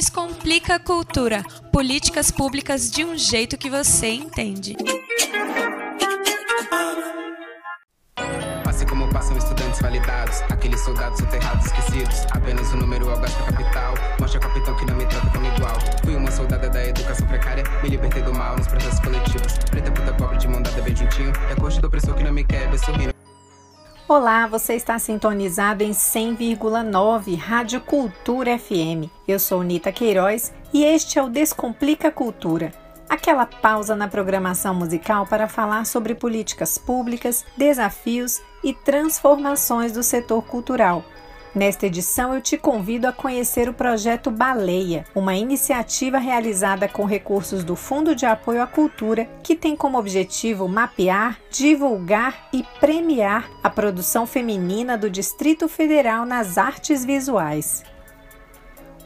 Descomplica a cultura, políticas públicas de um jeito que você entende. Passe como passam estudantes validados, aqueles soldados soterrados esquecidos. Apenas o número ao gasto capital. Mostra capitão que não me trata como igual. Fui uma soldada da educação precária, me libertei do mal nos processos coletivos. Olá, você está sintonizado em 100,9 Rádio Cultura FM. Eu sou Nita Queiroz e este é o Descomplica Cultura. Aquela pausa na programação musical para falar sobre políticas públicas, desafios e transformações do setor cultural. Nesta edição, eu te convido a conhecer o projeto Baleia, uma iniciativa realizada com recursos do Fundo de Apoio à Cultura, que tem como objetivo mapear, divulgar e premiar a produção feminina do Distrito Federal nas artes visuais.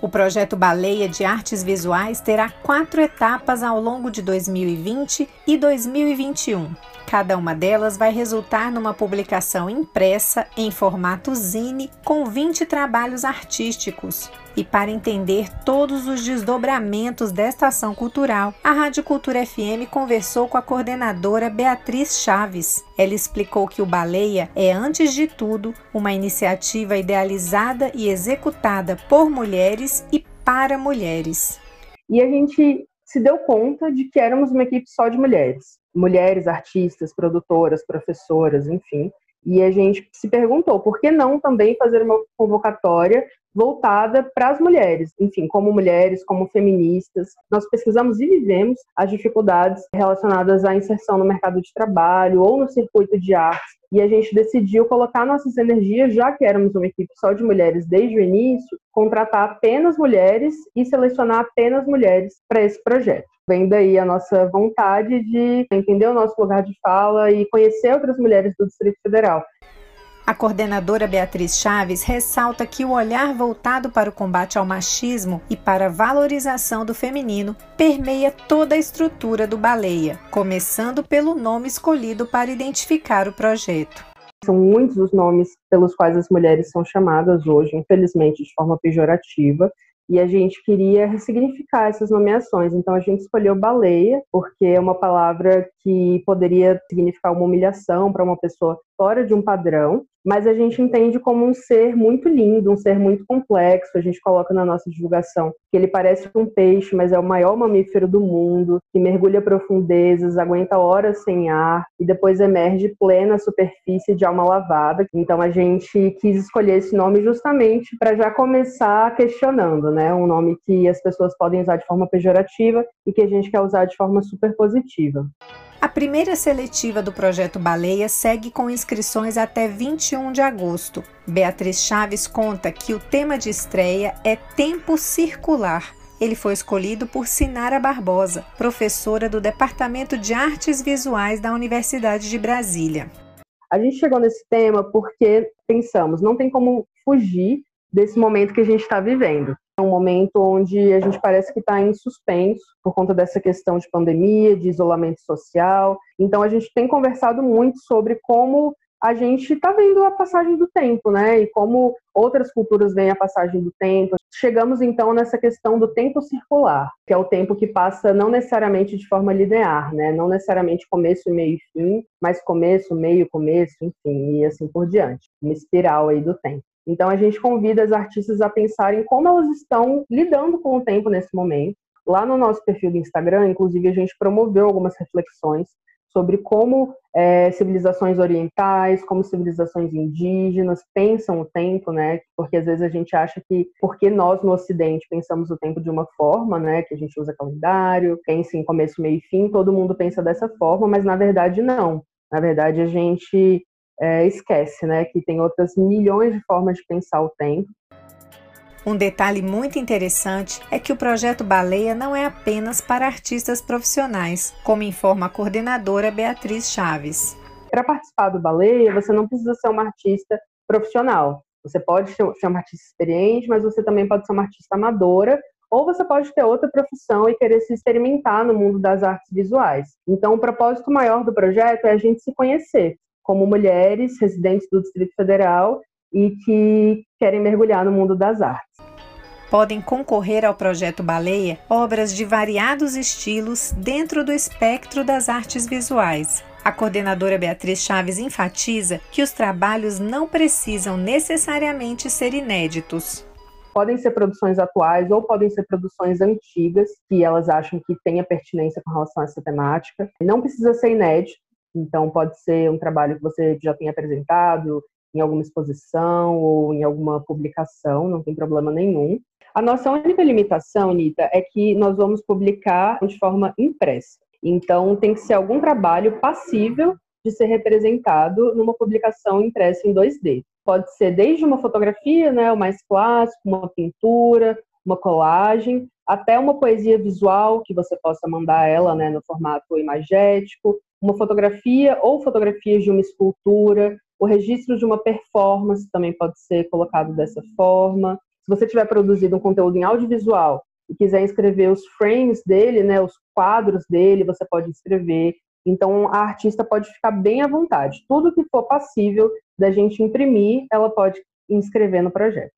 O projeto Baleia de Artes Visuais terá quatro etapas ao longo de 2020 e 2021. Cada uma delas vai resultar numa publicação impressa em formato zine com 20 trabalhos artísticos. E para entender todos os desdobramentos desta ação cultural, a Rádio Cultura FM conversou com a coordenadora Beatriz Chaves. Ela explicou que o Baleia é, antes de tudo, uma iniciativa idealizada e executada por mulheres e para mulheres. E a gente se deu conta de que éramos uma equipe só de mulheres. Mulheres artistas, produtoras, professoras, enfim. E a gente se perguntou por que não também fazer uma convocatória voltada para as mulheres, enfim, como mulheres, como feministas. Nós pesquisamos e vivemos as dificuldades relacionadas à inserção no mercado de trabalho ou no circuito de artes. E a gente decidiu colocar nossas energias, já que éramos uma equipe só de mulheres desde o início, contratar apenas mulheres e selecionar apenas mulheres para esse projeto. Vem daí a nossa vontade de entender o nosso lugar de fala e conhecer outras mulheres do Distrito Federal. A coordenadora Beatriz Chaves ressalta que o olhar voltado para o combate ao machismo e para a valorização do feminino permeia toda a estrutura do Baleia, começando pelo nome escolhido para identificar o projeto. São muitos os nomes pelos quais as mulheres são chamadas hoje, infelizmente de forma pejorativa, e a gente queria ressignificar essas nomeações. Então a gente escolheu baleia, porque é uma palavra que poderia significar uma humilhação para uma pessoa fora de um padrão, mas a gente entende como um ser muito lindo, um ser muito complexo. A gente coloca na nossa divulgação que ele parece um peixe, mas é o maior mamífero do mundo, que mergulha profundezas, aguenta horas sem ar e depois emerge plena superfície de alma lavada. Então a gente quis escolher esse nome justamente para já começar questionando, né? Um nome que as pessoas podem usar de forma pejorativa e que a gente quer usar de forma super positiva. A primeira seletiva do projeto Baleia segue com inscrições até 21 de agosto. Beatriz Chaves conta que o tema de estreia é Tempo Circular. Ele foi escolhido por Sinara Barbosa, professora do Departamento de Artes Visuais da Universidade de Brasília. A gente chegou nesse tema porque pensamos, não tem como fugir desse momento que a gente está vivendo. É um momento onde a gente parece que está em suspenso por conta dessa questão de pandemia, de isolamento social. Então a gente tem conversado muito sobre como a gente está vendo a passagem do tempo, né? E como outras culturas veem a passagem do tempo. Chegamos então nessa questão do tempo circular, que é o tempo que passa não necessariamente de forma linear, né? Não necessariamente começo, meio e fim, mas começo, meio, começo, enfim, e assim por diante. Uma espiral aí do tempo. Então a gente convida as artistas a pensarem como elas estão lidando com o tempo nesse momento. Lá no nosso perfil do Instagram, inclusive, a gente promoveu algumas reflexões sobre como é, civilizações orientais, como civilizações indígenas pensam o tempo, né? Porque às vezes a gente acha que porque nós no Ocidente pensamos o tempo de uma forma, né? Que a gente usa calendário, pensa em começo, meio e fim, todo mundo pensa dessa forma, mas na verdade não. Na verdade a gente é, esquece, né, que tem outras milhões de formas de pensar o tempo. Um detalhe muito interessante é que o projeto Baleia não é apenas para artistas profissionais, como informa a coordenadora Beatriz Chaves. Para participar do Baleia, você não precisa ser uma artista profissional. Você pode ser uma artista experiente, mas você também pode ser uma artista amadora ou você pode ter outra profissão e querer se experimentar no mundo das artes visuais. Então, o propósito maior do projeto é a gente se conhecer, como mulheres residentes do Distrito Federal e que querem mergulhar no mundo das artes. Podem concorrer ao projeto Baleia obras de variados estilos dentro do espectro das artes visuais. A coordenadora Beatriz Chaves enfatiza que os trabalhos não precisam necessariamente ser inéditos. Podem ser produções atuais ou podem ser produções antigas que elas acham que tenha pertinência com relação a essa temática. Não precisa ser inédito, então pode ser um trabalho que você já tenha apresentado em alguma exposição ou em alguma publicação, não tem problema nenhum. A nossa única limitação, Anitta, é que nós vamos publicar de forma impressa. Então, tem que ser algum trabalho passível de ser representado numa publicação impressa em 2D. Pode ser desde uma fotografia, né, o mais clássico, uma pintura, uma colagem, até uma poesia visual que você possa mandar ela, né, no formato imagético, uma fotografia ou fotografias de uma escultura, o registro de uma performance também pode ser colocado dessa forma. Se você tiver produzido um conteúdo em audiovisual e quiser escrever os frames dele, né, os quadros dele, você pode escrever. Então, a artista pode ficar bem à vontade. Tudo que for passível da gente imprimir, ela pode inscrever no projeto.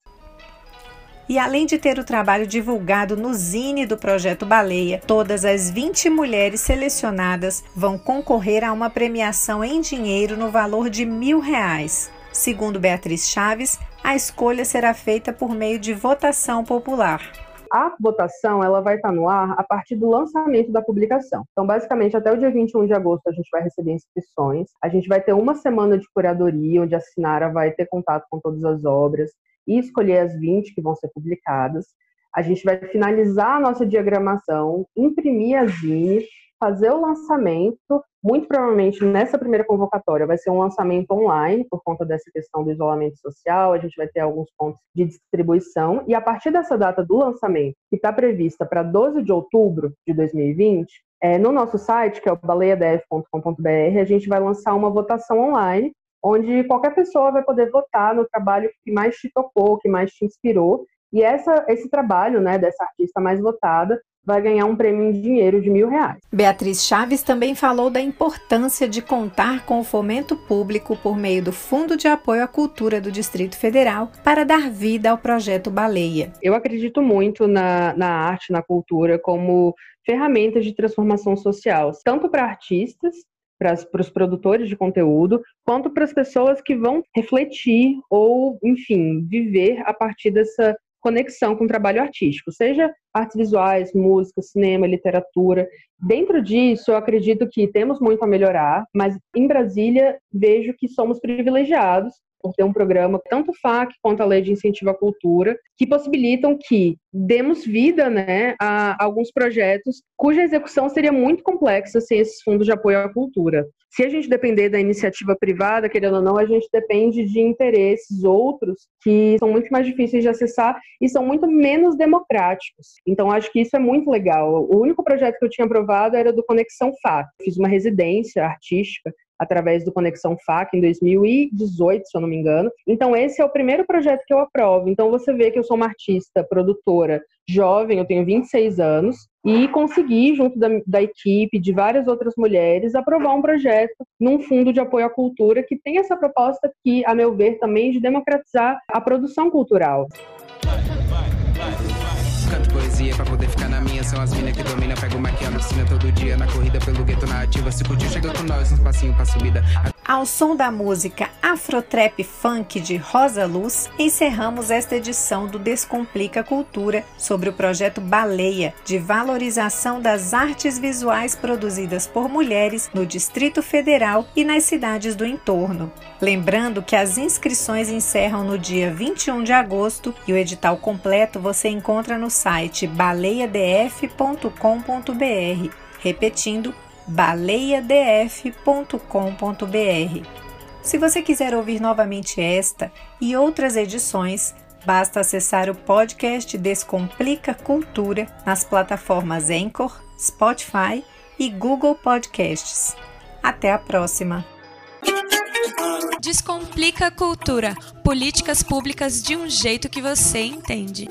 E além de ter o trabalho divulgado no Zine do Projeto Baleia, todas as 20 mulheres selecionadas vão concorrer a uma premiação em dinheiro no valor de mil reais. Segundo Beatriz Chaves, a escolha será feita por meio de votação popular. A votação ela vai estar no ar a partir do lançamento da publicação. Então, basicamente, até o dia 21 de agosto a gente vai receber inscrições. A gente vai ter uma semana de curadoria, onde a Sinara vai ter contato com todas as obras e escolher as 20 que vão ser publicadas. A gente vai finalizar a nossa diagramação, imprimir as zines, fazer o lançamento. Muito provavelmente nessa primeira convocatória vai ser um lançamento online, por conta dessa questão do isolamento social. A gente vai ter alguns pontos de distribuição. E a partir dessa data do lançamento, que está prevista para 12 de outubro de 2020, é, no nosso site, que é o baleiadf.com.br, a gente vai lançar uma votação online onde qualquer pessoa vai poder votar no trabalho que mais te tocou, que mais te inspirou. E essa, esse trabalho né, dessa artista mais votada vai ganhar um prêmio em dinheiro de mil reais. Beatriz Chaves também falou da importância de contar com o fomento público por meio do Fundo de Apoio à Cultura do Distrito Federal para dar vida ao projeto Baleia. Eu acredito muito na, na arte, na cultura, como ferramentas de transformação social, tanto para artistas para os produtores de conteúdo, quanto para as pessoas que vão refletir ou, enfim, viver a partir dessa conexão com o trabalho artístico, seja artes visuais, música, cinema, literatura. Dentro disso, eu acredito que temos muito a melhorar, mas em Brasília vejo que somos privilegiados por ter um programa, tanto FAC quanto a Lei de Incentivo à Cultura, que possibilitam que demos vida né, a alguns projetos cuja execução seria muito complexa sem esses fundos de apoio à cultura. Se a gente depender da iniciativa privada, querendo ou não, a gente depende de interesses outros que são muito mais difíceis de acessar e são muito menos democráticos. Então, acho que isso é muito legal. O único projeto que eu tinha aprovado era do Conexão FAC. Fiz uma residência artística através do Conexão FAC em 2018, se eu não me engano. Então, esse é o primeiro projeto que eu aprovo. Então, você vê que eu sou uma artista, produtora, jovem, eu tenho 26 anos, e consegui, junto da, da equipe, de várias outras mulheres, aprovar um projeto num fundo de apoio à cultura que tem essa proposta que, a meu ver, também de democratizar a produção cultural. Canto poesia pra poder ficar na minha. São as minas que domina, pego todo dia. Na corrida pelo gueto na ativa. Se com nós, um passinho pra subida. Ao som da música Afrotrap Funk de Rosa Luz, encerramos esta edição do Descomplica Cultura sobre o projeto Baleia, de valorização das artes visuais produzidas por mulheres no Distrito Federal e nas cidades do entorno. Lembrando que as inscrições encerram no dia 21 de agosto e o edital completo você encontra no site baleiadf.com.br. Repetindo, baleiadf.com.br. Se você quiser ouvir novamente esta e outras edições, basta acessar o podcast Descomplica Cultura nas plataformas Anchor, Spotify e Google Podcasts. Até a próxima! Descomplica cultura. Políticas públicas de um jeito que você entende.